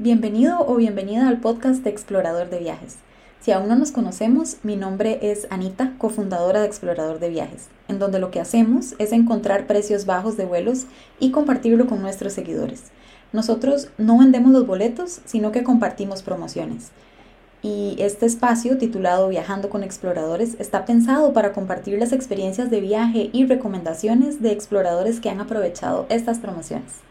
Bienvenido o bienvenida al podcast de Explorador de Viajes. Si aún no nos conocemos, mi nombre es Anita, cofundadora de Explorador de Viajes, en donde lo que hacemos es encontrar precios bajos de vuelos y compartirlo con nuestros seguidores. Nosotros no vendemos los boletos, sino que compartimos promociones. Y este espacio, titulado Viajando con Exploradores, está pensado para compartir las experiencias de viaje y recomendaciones de exploradores que han aprovechado estas promociones.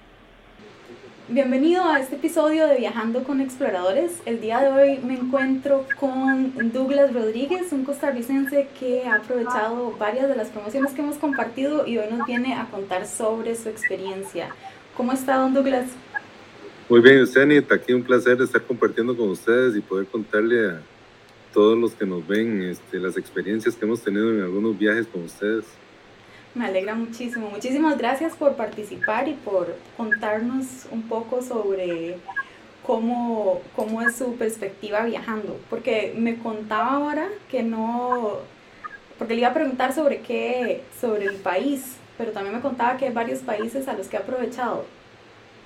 Bienvenido a este episodio de Viajando con Exploradores. El día de hoy me encuentro con Douglas Rodríguez, un costarricense que ha aprovechado varias de las promociones que hemos compartido y hoy nos viene a contar sobre su experiencia. ¿Cómo está, don Douglas? Muy bien, usted, Anita. Aquí un placer estar compartiendo con ustedes y poder contarle a todos los que nos ven este, las experiencias que hemos tenido en algunos viajes con ustedes. Me alegra muchísimo. Muchísimas gracias por participar y por contarnos un poco sobre cómo, cómo es su perspectiva viajando. Porque me contaba ahora que no, porque le iba a preguntar sobre qué, sobre el país, pero también me contaba que hay varios países a los que ha aprovechado.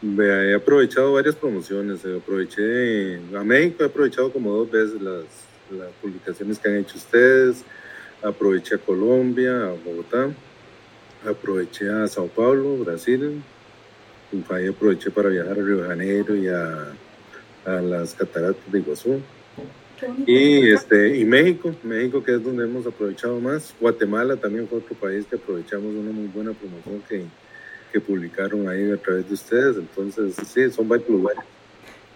He aprovechado varias promociones. Aproveché a México, he aprovechado como dos veces las, las publicaciones que han hecho ustedes. Aproveché a Colombia, a Bogotá aproveché a Sao Paulo, Brasil, y ahí aproveché para viajar a Río de Janeiro y a, las cataratas de Iguazú. Y, este, y México, México que es donde hemos aprovechado más. Guatemala también fue otro país que aprovechamos una muy buena promoción que, que publicaron ahí a través de ustedes. Entonces, sí, son varios lugares.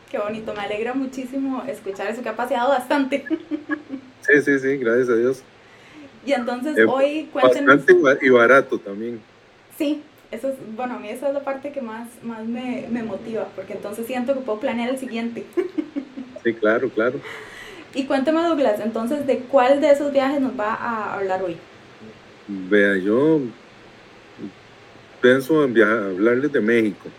Qué bonito, me alegra muchísimo escuchar eso que ha paseado bastante. Sí, sí, sí, gracias a Dios. Y entonces eh, hoy cuéntenos... Bastante y barato también. Sí, eso es, bueno, a mí esa es la parte que más, más me, me motiva, porque entonces siento que puedo planear el siguiente. Sí, claro, claro. Y cuénteme, Douglas, entonces, ¿de cuál de esos viajes nos va a hablar hoy? Vea, yo pienso en viajar, hablarles de México.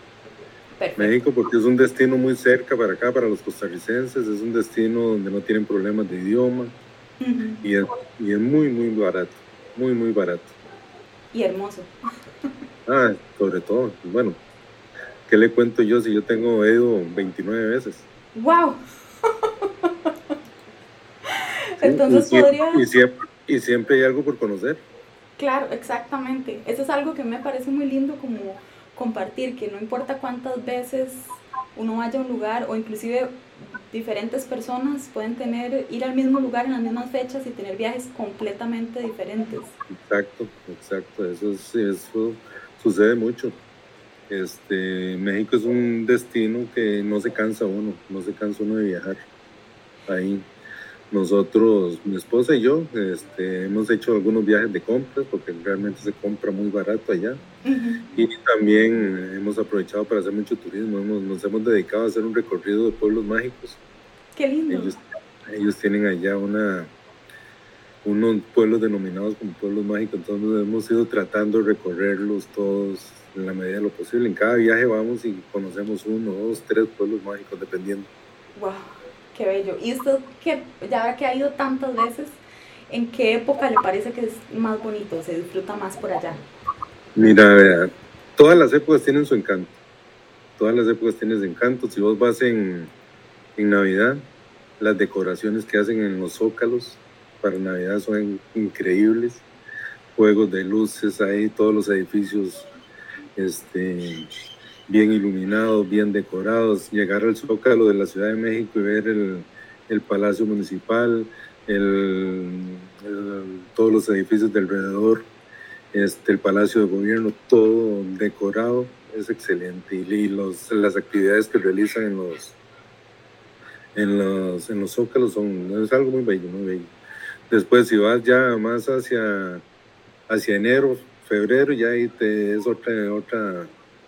Perfecto. México porque es un destino muy cerca para acá, para los costarricenses, es un destino donde no tienen problemas de idioma, y, es, y es muy, muy barato, muy, muy barato. Y hermoso. Ah, sobre todo, bueno, ¿qué le cuento yo si yo tengo ido 29 veces? ¡Wow! Entonces podría... Y siempre, y siempre hay algo por conocer. Claro, exactamente. Eso es algo que me parece muy lindo como compartir, que no importa cuántas veces uno vaya a un lugar o inclusive diferentes personas pueden tener, ir al mismo lugar en las mismas fechas y tener viajes completamente diferentes. Exacto, exacto, eso, eso sucede mucho. Este, México es un destino que no se cansa uno, no se cansa uno de viajar ahí. Nosotros, mi esposa y yo, este, hemos hecho algunos viajes de compras porque realmente se compra muy barato allá. Y también hemos aprovechado para hacer mucho turismo. nos hemos dedicado a hacer un recorrido de pueblos mágicos. Qué lindo. Ellos, tienen allá una, unos pueblos denominados como pueblos mágicos, entonces hemos ido tratando de recorrerlos todos en la medida de lo posible. En cada viaje vamos y conocemos uno, dos, tres pueblos mágicos, dependiendo. Wow Qué bello. ¿Y usted, que ya que ha ido tantas veces, en qué época le parece que es más bonito, se disfruta más por allá? Mira, todas las épocas tienen su encanto. Todas las épocas tienen su encanto. Si vos vas en, en Navidad, las decoraciones que hacen en los zócalos para Navidad son increíbles. Juegos de luces ahí, todos los edificios este, bien iluminados, bien decorados, llegar al Zócalo de la Ciudad de México y ver el, Palacio Municipal, todos los edificios de alrededor, este, el Palacio de Gobierno, todo decorado, es excelente. Y, los, las actividades que realizan en los, en los, en los zócalos son, es algo muy bello, muy bello. Después, si vas ya más hacia, hacia enero, febrero, ya ahí te, es otra, otra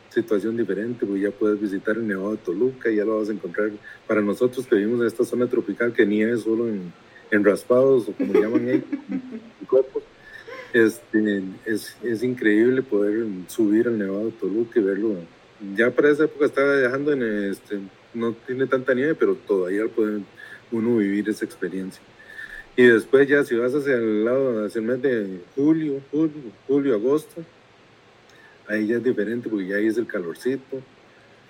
situación diferente, pues ya puedes visitar el Nevado de Toluca, ya lo vas a encontrar. Para nosotros que vivimos en esta zona tropical, que nieve solo en, en raspados o como llaman ahí, en copos, este, es, es, increíble poder subir al Nevado de Toluca y verlo. Ya para esa época estaba viajando en este, no tiene tanta nieve, pero todavía puede uno vivir esa experiencia. Y después ya si vas hacia el lado, hacia el mes de julio, julio, julio agosto, ahí ya es diferente porque ya ahí es el calorcito,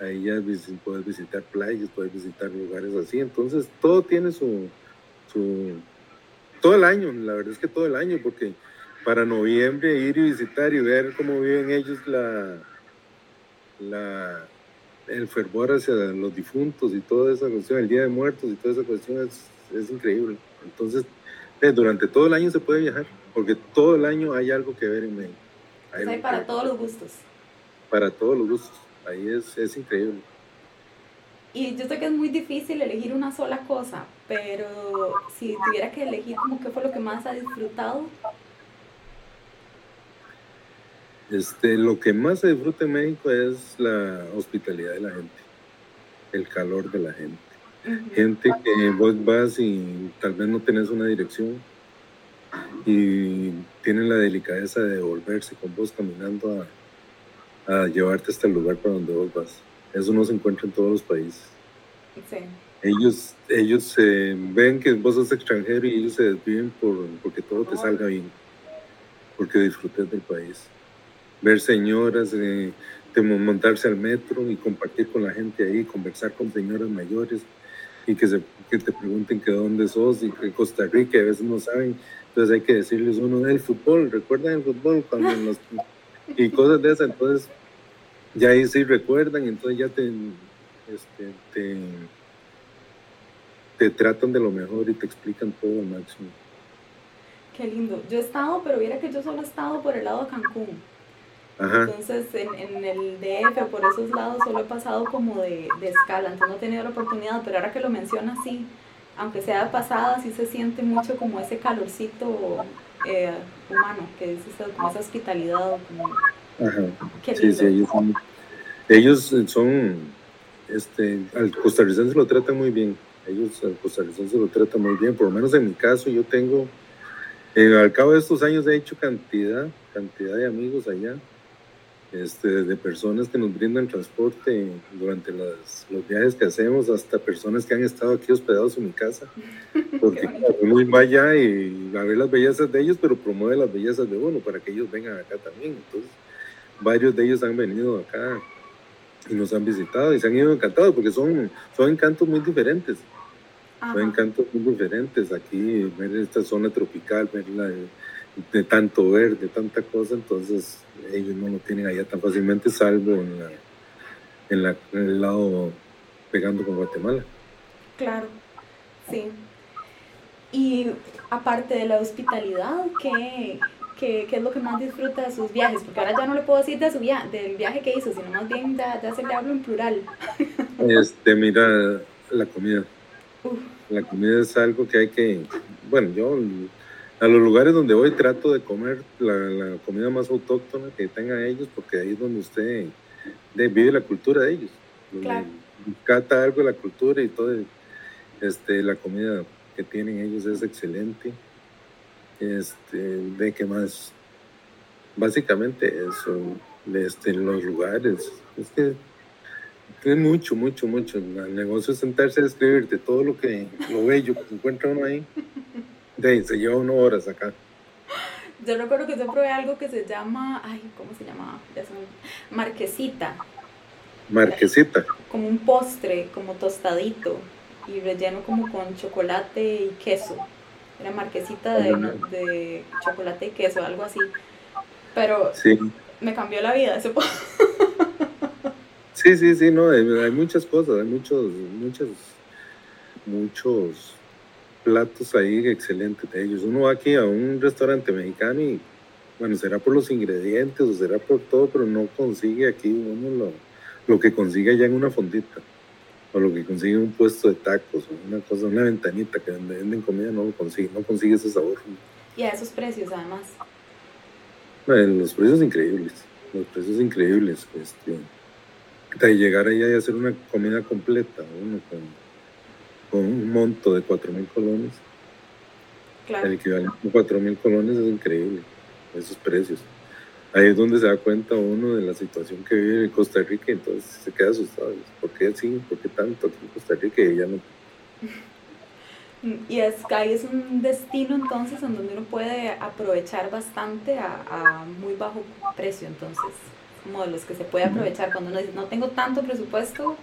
Ahí ya puedes visitar playas, puedes visitar lugares así. Entonces, todo tiene su, su, todo el año, la verdad es que todo el año, porque para noviembre ir y visitar y ver cómo viven ellos la, la, el fervor hacia los difuntos y toda esa cuestión, el Día de Muertos y toda esa cuestión es, es increíble. Entonces, eh, durante todo el año se puede viajar, porque todo el año hay algo que ver en México. Hay, para todos los gustos. Para todos los gustos, ahí es, es increíble. Y yo sé que es muy difícil elegir una sola cosa, pero si tuviera que elegir como qué fue lo que más ha disfrutado. Este, lo que más se disfruta en México es la hospitalidad de la gente, el calor de la gente. Gente que vos vas y tal vez no tenés una dirección y tienen la delicadeza de devolverse con vos caminando a, a llevarte hasta el lugar para donde vos vas. Eso no se encuentra en todos los países. Ellos, ellos ven que vos sos extranjero y ellos se desviven por, porque todo te salga bien, porque disfrutes del país. Ver señoras, eh, montarse al metro y compartir con la gente ahí, conversar con señoras mayores y que, se, que te pregunten que dónde sos y que Costa Rica a veces no saben. Entonces hay que decirles uno del fútbol, recuerdan el fútbol cuando los, y cosas de esas. Entonces ya ahí sí recuerdan, entonces ya te, este, te, te tratan de lo mejor y te explican todo al máximo. Qué lindo. Yo he estado, pero mira que yo solo he estado por el lado de Cancún. Ajá. Entonces en, en, el DF, por esos lados, solo he pasado como de, de, escala, entonces no he tenido la oportunidad, pero ahora que lo mencionas, sí, aunque sea pasada, sí se siente mucho como ese calorcito eh, humano, que es como esa hospitalidad. Como. Sí, sí, ellos son, ellos son, este, al costarricense lo tratan muy bien. Ellos al costarricense lo tratan muy bien. Por lo menos en mi caso, yo tengo, eh, al cabo de estos años he hecho cantidad, cantidad de amigos allá, este, de personas que nos brindan transporte durante los viajes que hacemos, hasta personas que han estado aquí hospedados en mi casa, porque uno va allá y a ver las bellezas de ellos, pero promueve las bellezas de uno para que ellos vengan acá también. Entonces, varios de ellos han venido acá y nos han visitado y se han ido encantados porque son, son encantos muy diferentes. Son encantos muy diferentes. Aquí, ver esta zona tropical, verla de, tanto verde, tanta cosa, entonces ellos no lo tienen allá tan fácilmente, salvo en, la, en, la, en el lado pegando con Guatemala. Claro, sí. Y aparte de la hospitalidad, ¿qué, qué, qué, es lo que más disfruta de sus viajes, porque ahora ya no le puedo decir de su viaje, del viaje que hizo, sino más bien ya, ya se le hablo en plural. Este, mira, la comida. La comida es algo que hay que, bueno, yo a los lugares donde voy trato de comer la, la comida más autóctona que tengan ellos, porque ahí es donde usted vive la cultura de ellos. Claro. Cata algo de la cultura y todo, este, la comida que tienen ellos es excelente este, de qué más, básicamente eso, este, los lugares, es que es mucho, mucho, mucho. El negocio es sentarse a escribirte todo lo que, lo bello que encuentra uno ahí. De, se lleva uno horas acá. Yo recuerdo que yo probé algo que se llama, ay, ¿cómo se llama? Marquesita. Marquesita. Como un postre, como tostadito y relleno como con chocolate y queso. Era marquesita de, de chocolate y queso, algo así. Pero me cambió la vida ese Sí, sí, sí, no, hay, muchas cosas, hay muchos, muchos, muchos platos ahí excelentes de ellos. Uno va aquí a un restaurante mexicano y, bueno, será por los ingredientes o será por todo, pero no consigue aquí uno lo, lo que consigue allá en una fondita o lo que consigue un puesto de tacos, o una cosa, una ventanita que venden comida, no lo consigue, no consigue ese sabor. Y a esos precios además. los precios increíbles, los precios increíbles. Este, de llegar allá y hacer una comida completa, uno con, con un monto de 4 mil colones. Claro. El equivalente a 4 mil colones es increíble, esos precios ahí es donde se da cuenta uno de la situación que vive en Costa Rica, entonces se queda asustado. ¿Por qué así? ¿Por qué tanto aquí en Costa Rica y ya no? Y es, ahí es un destino entonces en donde uno puede aprovechar bastante a, a muy bajo precio, entonces como de los que se puede aprovechar cuando uno dice, no tengo tanto presupuesto,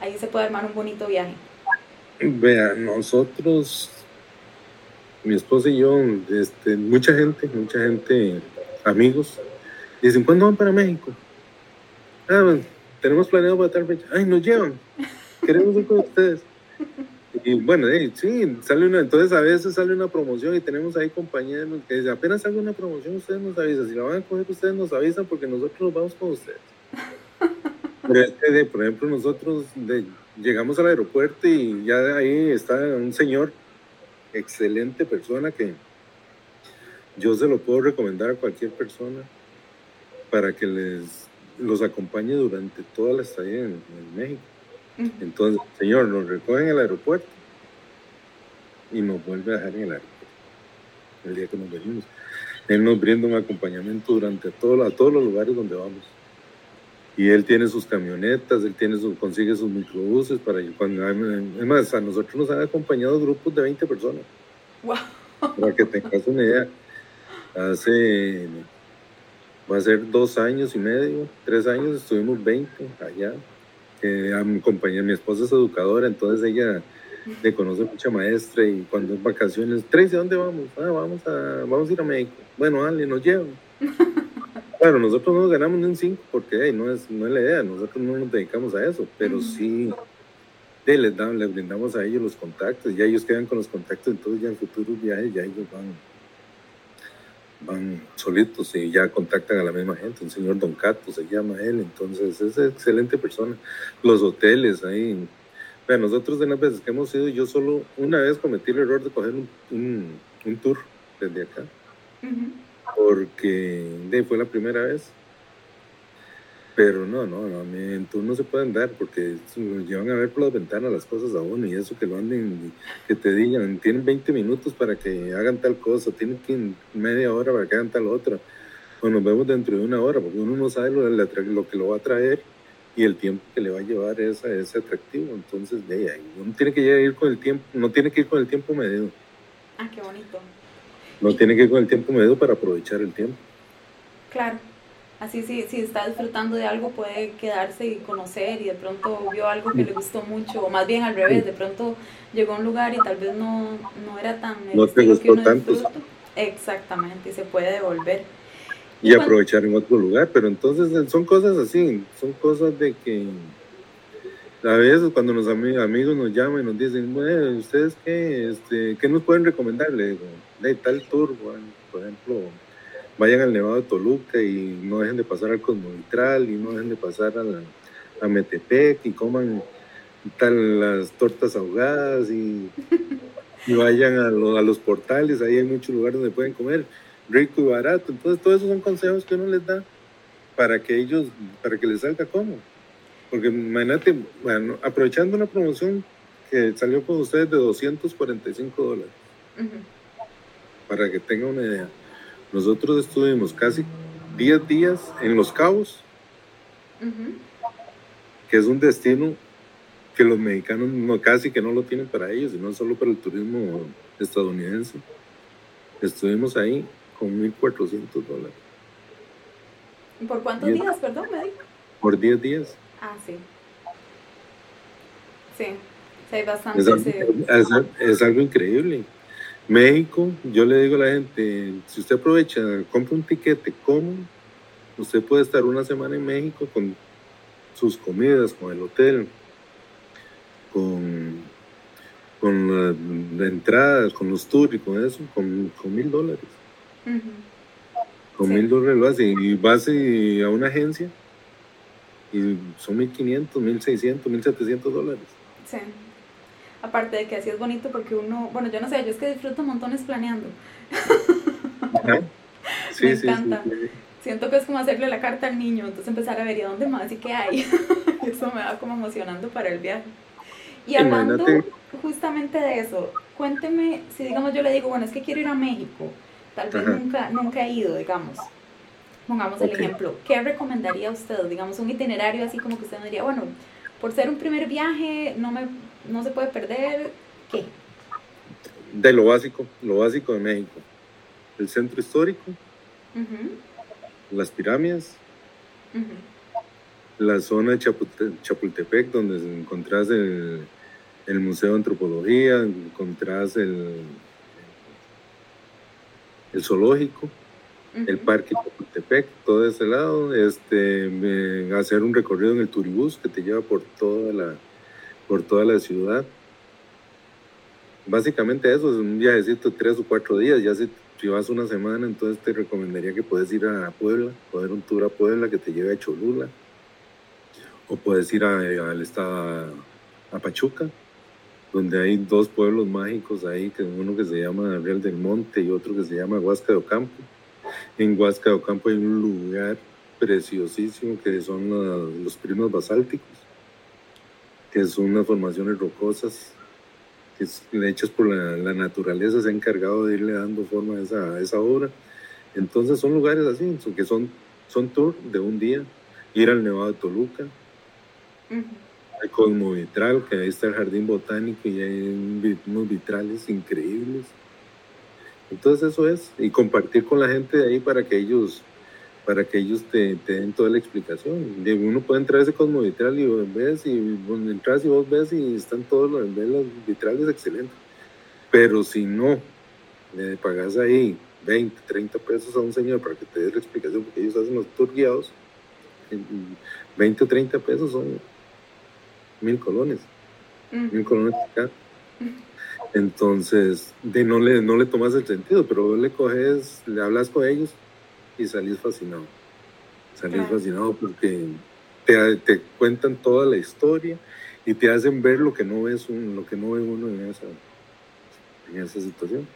ahí se puede armar un bonito viaje. Vea, nosotros, mi esposa y yo, este, mucha gente, mucha gente, amigos, dicen, ¿cuándo van para México? Ah, tenemos planeado para tal fecha. Ay, nos llevan. Queremos ir con ustedes. Y bueno, sí, sale una, entonces a veces sale una promoción y tenemos ahí compañeros que dicen, apenas sale una promoción, ustedes nos avisan. Si la van a coger, ustedes nos avisan porque nosotros nos vamos con ustedes. Pero es que, por ejemplo, nosotros llegamos al aeropuerto y ya ahí está un señor, excelente persona que yo se lo puedo recomendar a cualquier persona para que les los acompañe durante toda la estadía en, México. Entonces, señor, nos recoge en el aeropuerto y nos vuelve a dejar en el aeropuerto el día que nos venimos. Él nos brinda un acompañamiento durante todo, a todos los lugares donde vamos. Y él tiene sus camionetas, él tiene su, consigue sus microbuses para cuando es más, a nosotros nos han acompañado grupos de 20 personas. Wow. Para que tengas una idea. Hace va a ser dos años y medio, tres años, estuvimos 20 allá. a mi compañera, mi esposa es educadora, entonces ella le conoce mucha maestra y cuando es vacaciones, Tracy, ¿dónde vamos? Ah, vamos a, vamos a ir a México. Bueno, Ale, nos llevan. Claro, nosotros no ganamos ni un 5 porque no, es, no es la idea, nosotros no nos dedicamos a eso, pero sí les, les brindamos a ellos los contactos, ya ellos quedan con los contactos, entonces ya en futuros viajes ya ellos van van solitos y ya contactan a la misma gente. Un señor Don Cato se llama él, entonces es excelente persona. Los hoteles ahí. Bueno, nosotros de las veces que hemos ido, yo solo una vez cometí el error de coger un, un, tour desde acá, porque fue la primera vez pero no, no, no, en tú no se pueden dar porque llevan a ver por las ventanas las cosas a uno y eso que lo anden, que te digan, tienen 20 minutos para que hagan tal cosa, tienen media hora para que hagan tal otra. O nos vemos dentro de una hora porque uno no sabe lo, lo que lo va a traer y el tiempo que le va a llevar es ese atractivo. Entonces, de ahí, uno tiene que ir con el tiempo, no tiene que ir con el tiempo medido. Ah, qué bonito. No tiene que ir con el tiempo medido para aprovechar el tiempo. Claro. Así si, si está disfrutando de algo puede quedarse y conocer y de pronto vio algo que le gustó mucho, o más bien al revés, de pronto llegó a un lugar y tal vez no, no era tan... No te gustó tanto. Exactamente, y se puede devolver. Y, aprovechar en otro lugar, pero entonces eh, son cosas así, son cosas de que a veces cuando los amigos nos llaman y nos dicen, bueno, ¿ustedes qué, este, qué nos pueden recomendar? Le digo, de tal tour, por ejemplo, vayan al Nevado de Toluca y no dejen de pasar al Cosmovitral y no dejen de pasar a, a Metepec y coman tal, las tortas ahogadas y, y vayan a, a, los portales, ahí hay muchos lugares donde pueden comer rico y barato. Entonces, todos esos son consejos que uno les da para que ellos, para que les salga como. Porque imagínate, bueno, aprovechando una promoción que salió con ustedes de 245 dólares, para que tengan una idea nosotros estuvimos casi 10 días en Los Cabos, que es un destino que los mexicanos no, casi que no lo tienen para ellos, sino solo para el turismo estadounidense. Estuvimos ahí con 1.400 dólares. ¿Por cuántos días, perdón, me Por 10 días. Ah, sí. Sí, sí hay bastante. es algo increíble. México, yo le digo a la gente, si usted aprovecha, compra un tiquete cómodo, usted puede estar una semana en México con sus comidas, con el hotel, con, con la, entrada, con los tours y con eso, con, mil dólares. Con mil dólares lo hace y vas a una agencia y son mil quinientos, mil seiscientos, mil setecientos dólares. Sí. Aparte de que así es bonito porque uno, bueno, yo no sé, yo es que disfruto montones planeando. Sí, Me encanta. Siento que es como hacerle la carta al niño, entonces empezar a ver y dónde más y qué hay. eso me va como emocionando para el viaje. Y hablando justamente de eso, cuénteme, si digamos yo le digo, bueno, es que quiero ir a México, tal vez nunca, nunca he ido, digamos. Pongamos el ejemplo, ¿qué recomendaría usted? Digamos, un itinerario así como que usted me diría, bueno, por ser un primer viaje, no me no se puede perder, ¿qué? De lo básico, lo básico de México. El centro histórico, las pirámides, La zona de Chapultepec, donde encontrás el, el Museo de Antropología, encontrás el, el zoológico, el Parque Chapultepec, todo ese lado, este, hacer un recorrido en el turibús que te lleva por toda la, por toda la ciudad. Básicamente eso, es un viajecito de tres o cuatro días, ya si, si vas una semana, entonces te recomendaría que puedes ir a Puebla, poder un tour a Puebla que te lleve a Cholula, o puedes ir al estado a Pachuca, donde hay dos pueblos mágicos ahí, que uno que se llama Real del Monte y otro que se llama Huasca de Ocampo. En Huasca de Ocampo hay un lugar preciosísimo que son los primos basálticos, que son unas formaciones rocosas que hechas por la, naturaleza, se ha encargado de irle dando forma a esa, esa obra. Entonces son lugares así, que son, son tour de un día, ir al Nevado de Toluca, hay Cosmo Vitral, que ahí está el jardín botánico y hay unos vitrales increíbles. Entonces eso es, y compartir con la gente de ahí para que ellos, para que ellos te, den toda la explicación. Uno puede entrar a ese Cosmo Vitral y ves, y entras y vos ves y están todos los, los vitrales excelentes. Pero si no, le pagas ahí 20, 30 pesos a un señor para que te dé la explicación, porque ellos hacen los tour guiados, 20 o 30 pesos son mil colones, mil colones acá. Entonces, de no le, no le tomas el sentido, pero le coges, le hablas con ellos y salís fascinado. Salís fascinado porque te, te, cuentan toda la historia y te hacen ver lo que no ves un, lo que no ve uno en esa, en esa situación.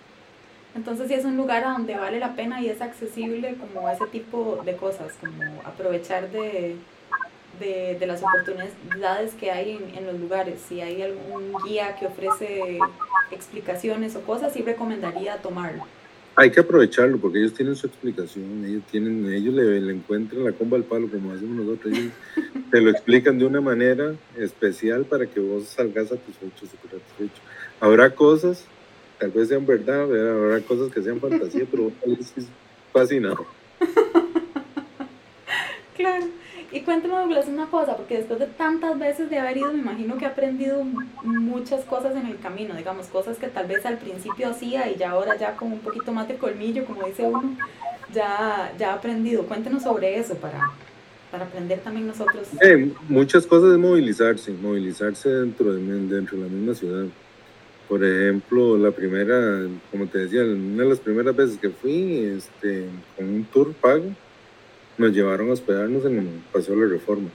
Entonces sí es un lugar a donde vale la pena y es accesible como ese tipo de cosas, como aprovechar de, de, de, las oportunidades que hay en, en, los lugares. Si hay algún guía que ofrece explicaciones o cosas, sí recomendaría tomarlo. Hay que aprovecharlo porque ellos tienen su explicación, ellos tienen, ellos le, le encuentran la comba al palo como hacemos nosotros, ellos te lo explican de una manera especial para que vos salgas satisfecho, satisfecho. Habrá cosas, tal vez sean verdad, habrá cosas que sean fantasía, pero vos es fascinado. claro. Y cuéntame, Douglas, una cosa, porque después de tantas veces de haber ido, me imagino que he aprendido muchas cosas en el camino, digamos, cosas que tal vez al principio hacía y ya ahora ya con un poquito más de colmillo, como dice uno, ya, ya he aprendido. Cuéntenos sobre eso para, para aprender también nosotros. Eh, muchas cosas de movilizarse, movilizarse dentro de, dentro de la misma ciudad. Por ejemplo, la primera, como te decía, una de las primeras veces que fui este, con un tour pago, nos llevaron a hospedarnos en el Paseo de la Reforma,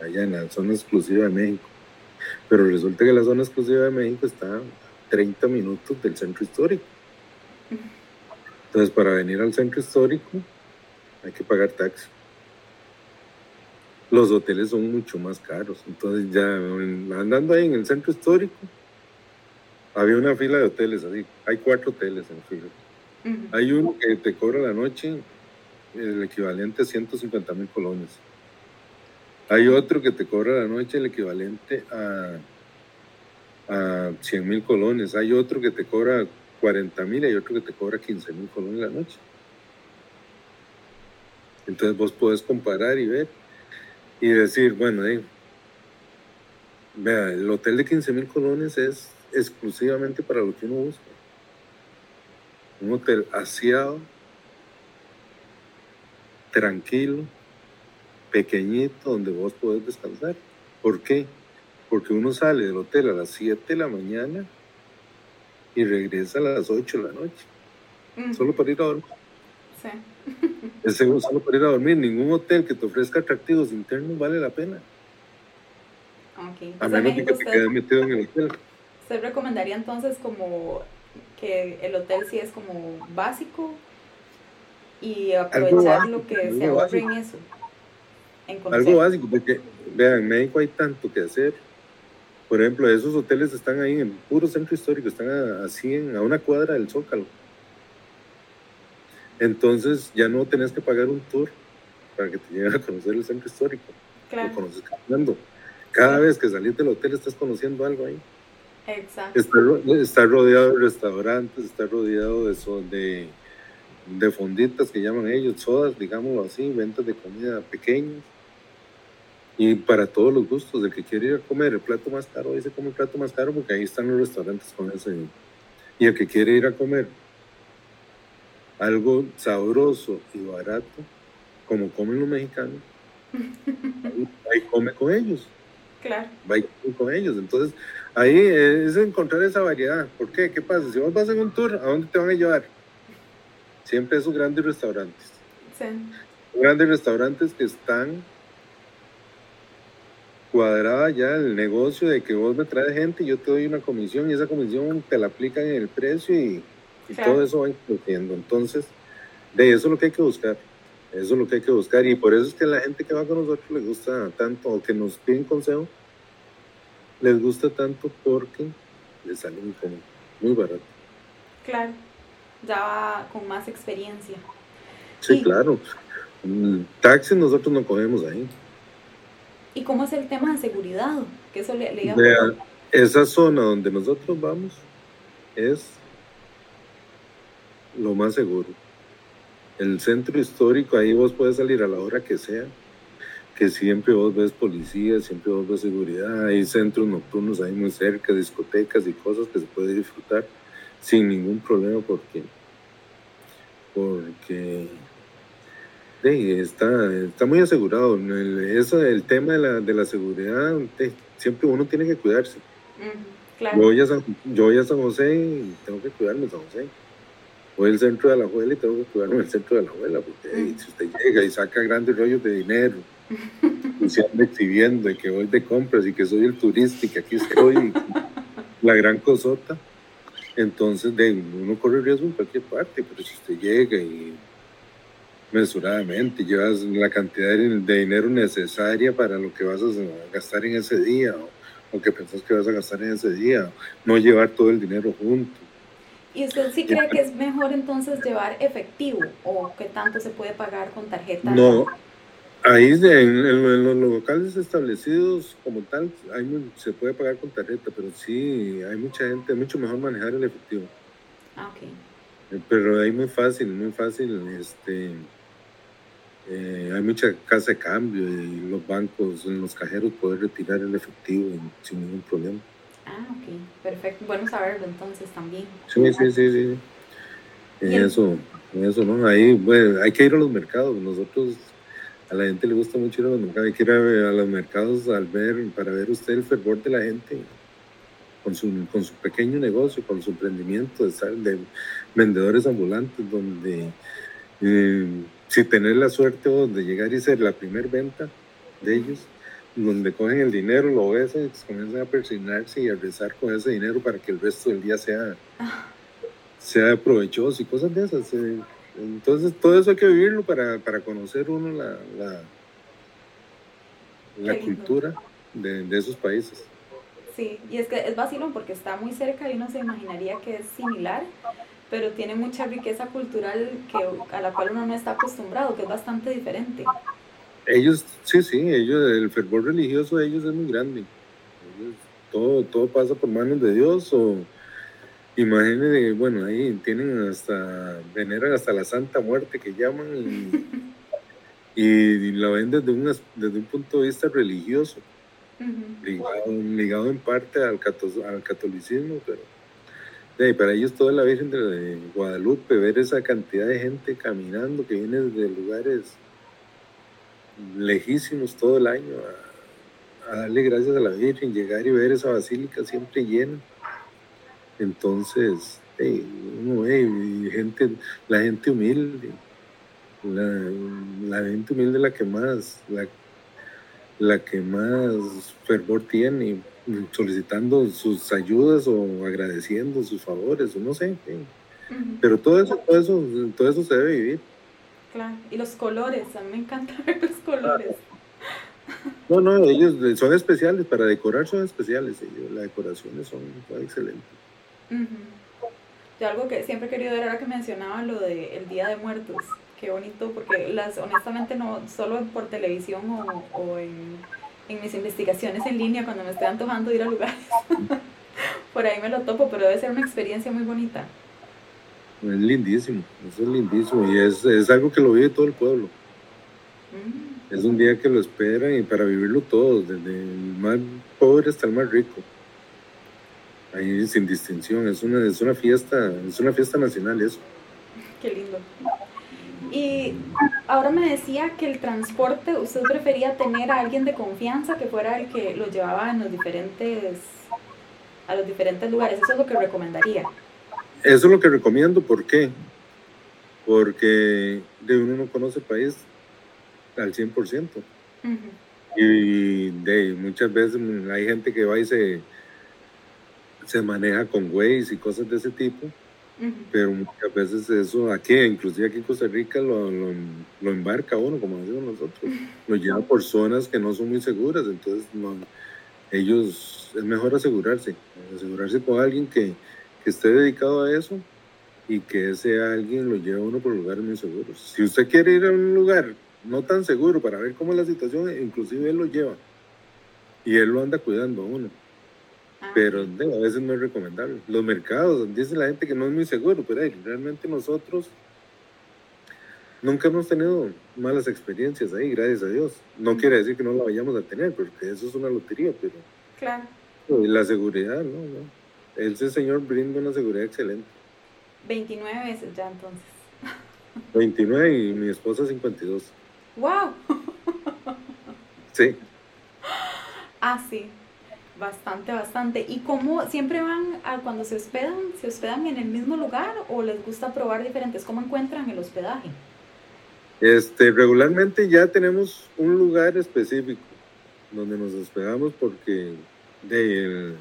allá en la zona exclusiva de México. Pero resulta que la zona exclusiva de México está a 30 minutos del centro histórico. Entonces, para venir al centro histórico hay que pagar taxi. Los hoteles son mucho más caros. Entonces, ya andando ahí en el centro histórico, había una fila de hoteles así. Hay cuatro hoteles en fila. Hay uno que te cobra la noche el equivalente a 150 mil colones. Hay otro que te cobra la noche el equivalente a, a 100 mil colones. Hay otro que te cobra 40 mil y otro que te cobra 15 mil colones la noche. Entonces vos podés comparar y ver y decir, bueno, vea, el hotel de 15 mil colones es exclusivamente para lo que uno busca. Un hotel aseado, tranquilo, pequeñito, donde vos podés descansar. ¿Por qué? Porque uno sale del hotel a las 7 de la mañana y regresa a las 8 de la noche, mm. solo para ir a dormir. Sí. Es solo para ir a dormir. Ningún hotel que te ofrezca atractivos internos vale la pena. Okay. A menos que te quedes metido en el hotel. ¿Usted recomendaría entonces como que el hotel sí es como básico y aprovechar lo que se ahorre en eso. algo básico, porque vean, en México hay tanto que hacer. Por ejemplo, esos hoteles están ahí en puro centro histórico, están así en, a una cuadra del Zócalo. Entonces ya no tenés que pagar un tour para que te lleven a conocer el centro histórico. Lo conoces caminando. Cada vez que salís del hotel estás conociendo algo ahí. Exacto. Está, rodeado de restaurantes, está rodeado de, de, de fonditas que llaman ellos, sodas, digámoslo así, ventas de comida pequeñas. Y para todos los gustos, el que quiere ir a comer el plato más caro, se come el plato más caro porque ahí están los restaurantes con ese. Y el que quiere ir a comer algo sabroso y barato, como comen los mexicanos, ahí come con ellos. Claro. Va con ellos. Entonces, ahí es encontrar esa variedad. ¿Por qué? ¿Qué pasa? Si vos vas en un tour, ¿a dónde te van a llevar? Siempre esos grandes restaurantes. Sí. Grandes restaurantes que están cuadrada ya el negocio de que vos me traes gente y yo te doy una comisión y esa comisión te la aplican en el precio y, todo eso va incluyendo. Entonces, de eso es lo que hay que buscar. Eso es lo que hay que buscar y por eso es que la gente que va con nosotros les gusta tanto o que nos piden consejo, les gusta tanto porque les sale muy, muy barato. Claro, ya va con más experiencia. Sí, claro. Taxi nosotros no cogemos ahí. ¿Y cómo es el tema de seguridad? Que eso le, le esa zona donde nosotros vamos es lo más seguro. El centro histórico, ahí vos puedes salir a la hora que sea, que siempre vos ves policía, siempre vos ves seguridad, hay centros nocturnos ahí muy cerca, discotecas y cosas que se puede disfrutar sin ningún problema porque, porque está, está muy asegurado. El, eso, el tema de la, de la seguridad, siempre uno tiene que cuidarse. Yo, voy a San, yo voy a San José y tengo que cuidarme San José. Voy al centro de la abuela y tengo que cuidarme el centro de la abuela, porque si usted llega y saca grandes rollos de dinero, y se anda exhibiendo y que voy de compras y que soy el turista y que aquí estoy, la gran cosota, entonces de, uno corre riesgo en cualquier parte, pero si usted llega y mesuradamente, llevas la cantidad de, dinero necesaria para lo que vas a gastar en ese día o, que pensás que vas a gastar en ese día, no llevar todo el dinero junto. ¿Y usted sí cree que es mejor entonces llevar efectivo o que tanto se puede pagar con tarjeta? No, ahí en, los locales establecidos como tal hay, se puede pagar con tarjeta, pero sí hay mucha gente, es mucho mejor manejar el efectivo. Ah, ok. Eh, pero ahí muy fácil, muy fácil, este eh, hay mucha casa de cambio y los bancos, en los cajeros poder retirar el efectivo sin ningún problema. Ah, ok, perfecto. Bueno saberlo entonces también. Sí, sí, sí, sí. En eso, en eso, ¿no? Ahí, bueno, hay que ir a los mercados. Nosotros, a la gente le gusta mucho ir a los mercados. Hay que ir a, los mercados al ver, para ver usted el fervor de la gente con su, con su pequeño negocio, con su emprendimiento de, de vendedores ambulantes, donde... Eh, si tener la suerte de llegar y ser la primera venta de ellos, donde cogen el dinero, lo besan comienzan a persignarse y a rezar con ese dinero para que el resto del día sea, sea provechoso y cosas de esas. Eh. Entonces, todo eso hay que vivirlo para, para conocer uno la, la, la cultura de, de, esos países. Sí, y es que es vacilón porque está muy cerca y uno se imaginaría que es similar, pero tiene mucha riqueza cultural que, a la cual uno no está acostumbrado, que es bastante diferente. Ellos, sí, sí, ellos, el fervor religioso de ellos es muy grande. todo, todo pasa por manos de Dios o imagínense, bueno, ahí tienen hasta, veneran hasta la Santa Muerte que llaman y, y la ven desde, desde un punto de vista religioso, ligado, ligado, en parte al, al catolicismo, pero para ellos toda la Virgen de Guadalupe, ver esa cantidad de gente caminando que viene de lugares lejísimos todo el año a, darle gracias a la Virgen, llegar y ver esa basílica siempre llena. Entonces, uno ve gente, la gente humilde, la, gente humilde la que más, la, la que más fervor tiene solicitando sus ayudas o agradeciendo sus favores o no sé. Pero todo eso, todo eso, todo eso se debe vivir. Claro, y los colores, a mí me encanta ver los colores. No, no, ellos son especiales, para decorar son especiales, ellos, las decoraciones son, excelentes. Yo algo que siempre he querido ver ahora que mencionaba lo del el Día de Muertos, qué bonito, porque las honestamente no solo por televisión o, o en en mis investigaciones en línea cuando me estoy antojando ir a lugares. Por ahí me lo topo, pero debe ser una experiencia muy bonita. Es lindísimo, eso es lindísimo y es, es algo que lo vive todo el pueblo. Mm. Es un día que lo esperan y para vivirlo todo, desde el más pobre hasta el más rico. Ahí sin distinción, es una, es una fiesta, es una fiesta nacional eso. Qué lindo. Y ahora me decía que el transporte, usted prefería tener a alguien de confianza que fuera el que lo llevaba en los diferentes, a los diferentes lugares. Eso es lo que recomendaría. Eso es lo que recomiendo. ¿Por qué? Porque de uno no conoce el país al 100%. Y de muchas veces hay gente que va y se, se maneja con Waze y cosas de ese tipo pero muchas veces eso aquí, inclusive aquí en Costa Rica, lo, lo, embarca uno, como decimos nosotros, lo lleva por zonas que no son muy seguras, entonces no, ellos, es mejor asegurarse, asegurarse con alguien que, que esté dedicado a eso y que ese alguien lo lleve a uno por lugares muy seguros. Si usted quiere ir a un lugar no tan seguro para ver cómo es la situación, inclusive él lo lleva y él lo anda cuidando a uno. Ah. pero a veces no es recomendable. Los mercados, dice la gente que no es muy seguro, pero realmente nosotros nunca hemos tenido malas experiencias ahí, gracias a Dios. No quiere decir que no la vayamos a tener, porque eso es una lotería, pero... Claro. La seguridad, ¿no? no. Ese señor brinda una seguridad excelente. 29 veces ya entonces. 29 y mi esposa 52. ¡Wow! Sí. Ah, sí. Bastante, bastante. ¿Y cómo siempre van a cuando se hospedan, se hospedan en el mismo lugar o les gusta probar diferentes? ¿Cómo encuentran el hospedaje? Este, regularmente ya tenemos un lugar específico donde nos hospedamos porque de,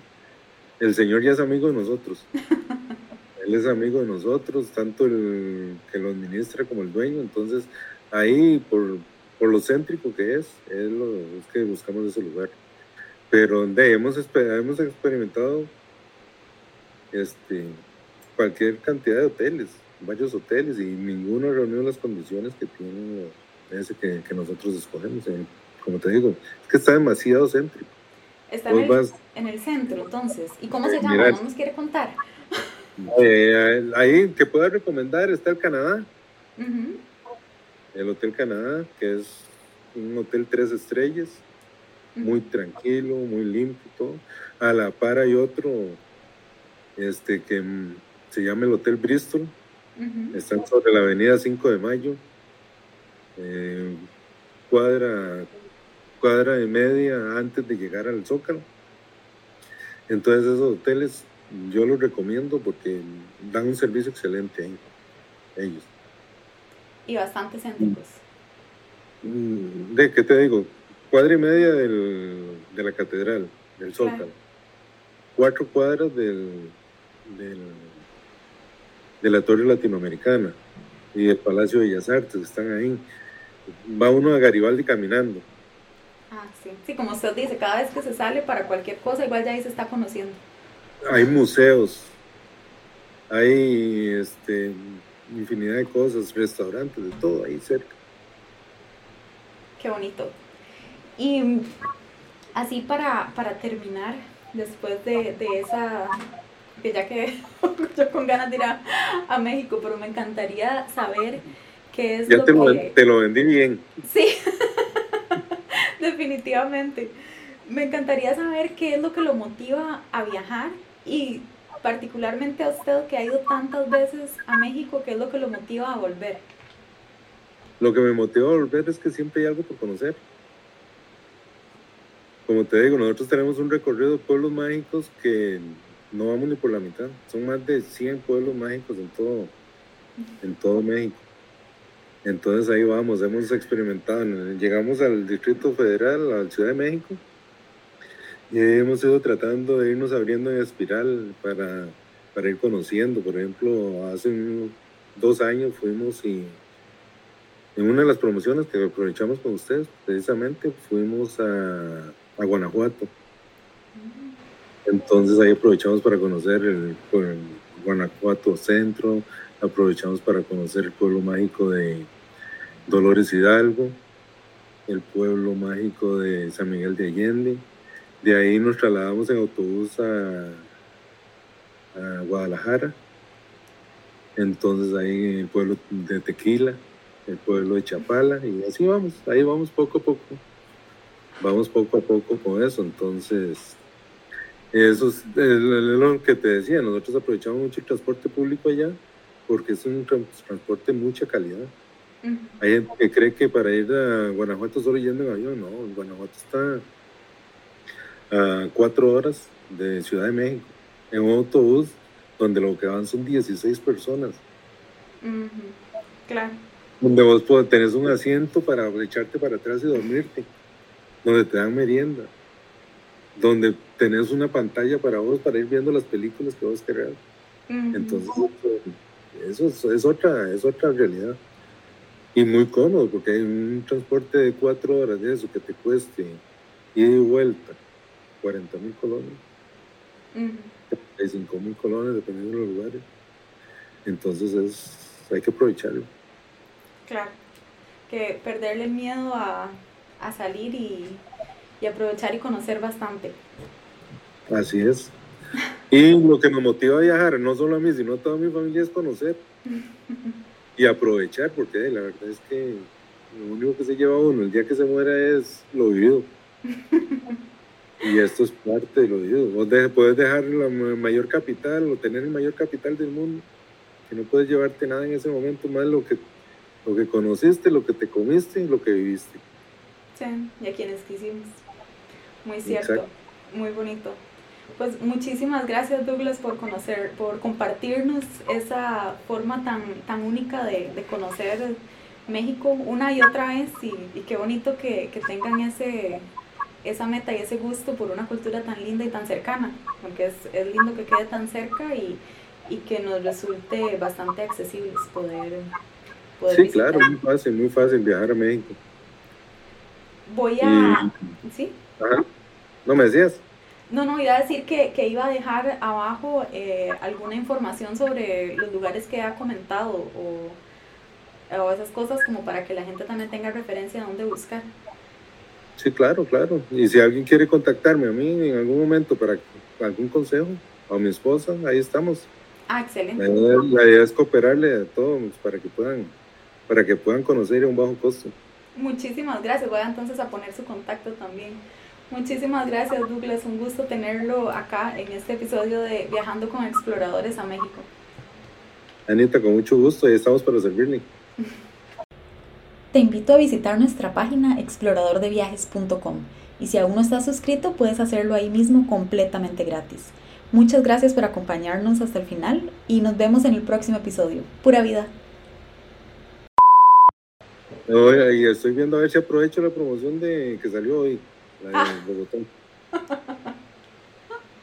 el, señor ya es amigo de nosotros. Él es amigo de nosotros, tanto el que lo administra como el dueño. Entonces, ahí, por, por lo céntrico que es, es, lo, es que buscamos ese lugar pero donde hemos, hemos experimentado este, cualquier cantidad de hoteles, varios hoteles, y ninguno reunió las condiciones que tiene ese que, nosotros escogemos. Eh, como te digo, es que está demasiado céntrico. Está en el, centro, entonces. ¿Y cómo se llama? ¿No nos quiere contar? Eh, ahí que pueda recomendar está el Canadá. El Hotel Canadá, que es un hotel tres estrellas muy tranquilo, muy limpio, todo. A la par hay otro este, que mm, se llama el Hotel Bristol, está sobre la avenida 5 de Mayo, eh, cuadra, cuadra y media antes de llegar al Zócalo. Entonces esos hoteles yo los recomiendo porque dan un servicio excelente ahí, ellos. Y bastante céntricos. Mm, ¿De qué te digo? Cuadra y media del, de la catedral, del Zócalo. Cuatro cuadras del, de la Torre Latinoamericana y del Palacio de Bellas Artes, están ahí. Va uno a Garibaldi caminando. Ah, sí. Sí, como usted dice, cada vez que se sale para cualquier cosa, igual ya ahí se está conociendo. Hay museos, hay este, infinidad de cosas, restaurantes, de todo ahí cerca. Qué bonito. Y así para, para terminar, después de, de, esa, que ya que yo con ganas de ir a, México, pero me encantaría saber qué es ya lo te que... Lo, te lo vendí bien. Sí, definitivamente. Me encantaría saber qué es lo que lo motiva a viajar y particularmente a usted que ha ido tantas veces a México, qué es lo que lo motiva a volver. Lo que me motiva a volver es que siempre hay algo por conocer como te digo, nosotros tenemos un recorrido de pueblos mágicos que no vamos ni por la mitad. Son más de 100 pueblos mágicos en todo, en todo México. Entonces ahí vamos, hemos experimentado. Llegamos al Distrito Federal, a la Ciudad de México, y hemos ido tratando de irnos abriendo en espiral para, para ir conociendo. Por ejemplo, hace dos años fuimos y en una de las promociones que aprovechamos con ustedes, precisamente fuimos a a Guanajuato. Entonces ahí aprovechamos para conocer el, Guanajuato Centro, aprovechamos para conocer el pueblo mágico de Dolores Hidalgo, el pueblo mágico de San Miguel de Allende. De ahí nos trasladamos en autobús a, a Guadalajara. Entonces ahí en el pueblo de Tequila. el pueblo de Chapala, y así vamos, ahí vamos poco a poco. Vamos poco a poco con eso, entonces, eso es, lo que te decía, nosotros aprovechamos mucho el transporte público allá, porque es un transporte de mucha calidad. Hay gente que cree que para ir a Guanajuato solo yendo en avión, no, Guanajuato está a cuatro horas de Ciudad de México, en un autobús donde lo que van son 16 personas. Claro. Donde vos tenés un asiento para echarte para atrás y dormirte, donde te dan merienda, donde tenés una pantalla para vos para ir viendo las películas que vos querés. Entonces, eso es, otra, es otra realidad. Y muy cómodo, porque hay un transporte de cuatro horas de eso que te cueste ida y vuelta 40 mil colones, 35 mil colones, dependiendo de los lugares. Entonces es, hay que aprovecharlo. Claro, que perderle miedo a, a salir y, y aprovechar y conocer bastante. Así es. Y lo que me motiva a viajar, no solo a mí, sino a toda mi familia, es conocer y aprovechar, porque la verdad es que lo único que se lleva uno el día que se muera es lo vivido. Y esto es parte de lo vivido. Vos puedes dejar la mayor capital o tener el mayor capital del mundo, que no puedes llevarte nada en ese momento más lo que, lo que conociste, lo que te comiste y lo que viviste. Sí, y a quienes quisimos. Muy cierto, muy bonito. Pues muchísimas gracias Douglas por conocer, por compartirnos esa forma tan, tan única de, de conocer México una y otra vez y, y qué bonito que, que, tengan ese, esa meta y ese gusto por una cultura tan linda y tan cercana, porque es, es lindo que quede tan cerca y, y, que nos resulte bastante accesible poder, poder Sí, claro, muy fácil, muy fácil viajar a México. Voy a... ¿Sí? Ajá. ¿No me decías? No, no, iba a decir que, que iba a dejar abajo eh, alguna información sobre los lugares que ha comentado o, o, esas cosas como para que la gente también tenga referencia a dónde buscar. Sí, claro, claro. Y si alguien quiere contactarme a mí en algún momento para algún consejo, o a mi esposa, ahí estamos. Ah, excelente. La idea, es cooperarle a todos para que puedan, para que puedan conocer a un bajo costo. Muchísimas gracias. Voy entonces a poner su contacto también. Muchísimas gracias Douglas, un gusto tenerlo acá en este episodio de Viajando con Exploradores a México. Anita, con mucho gusto y estamos para servirle. Te invito a visitar nuestra página exploradordeviajes.com y si aún no estás suscrito puedes hacerlo ahí mismo completamente gratis. Muchas gracias por acompañarnos hasta el final y nos vemos en el próximo episodio. Pura vida. Oye, estoy viendo a ver si aprovecho la promoción de que salió hoy. La de Bogotá.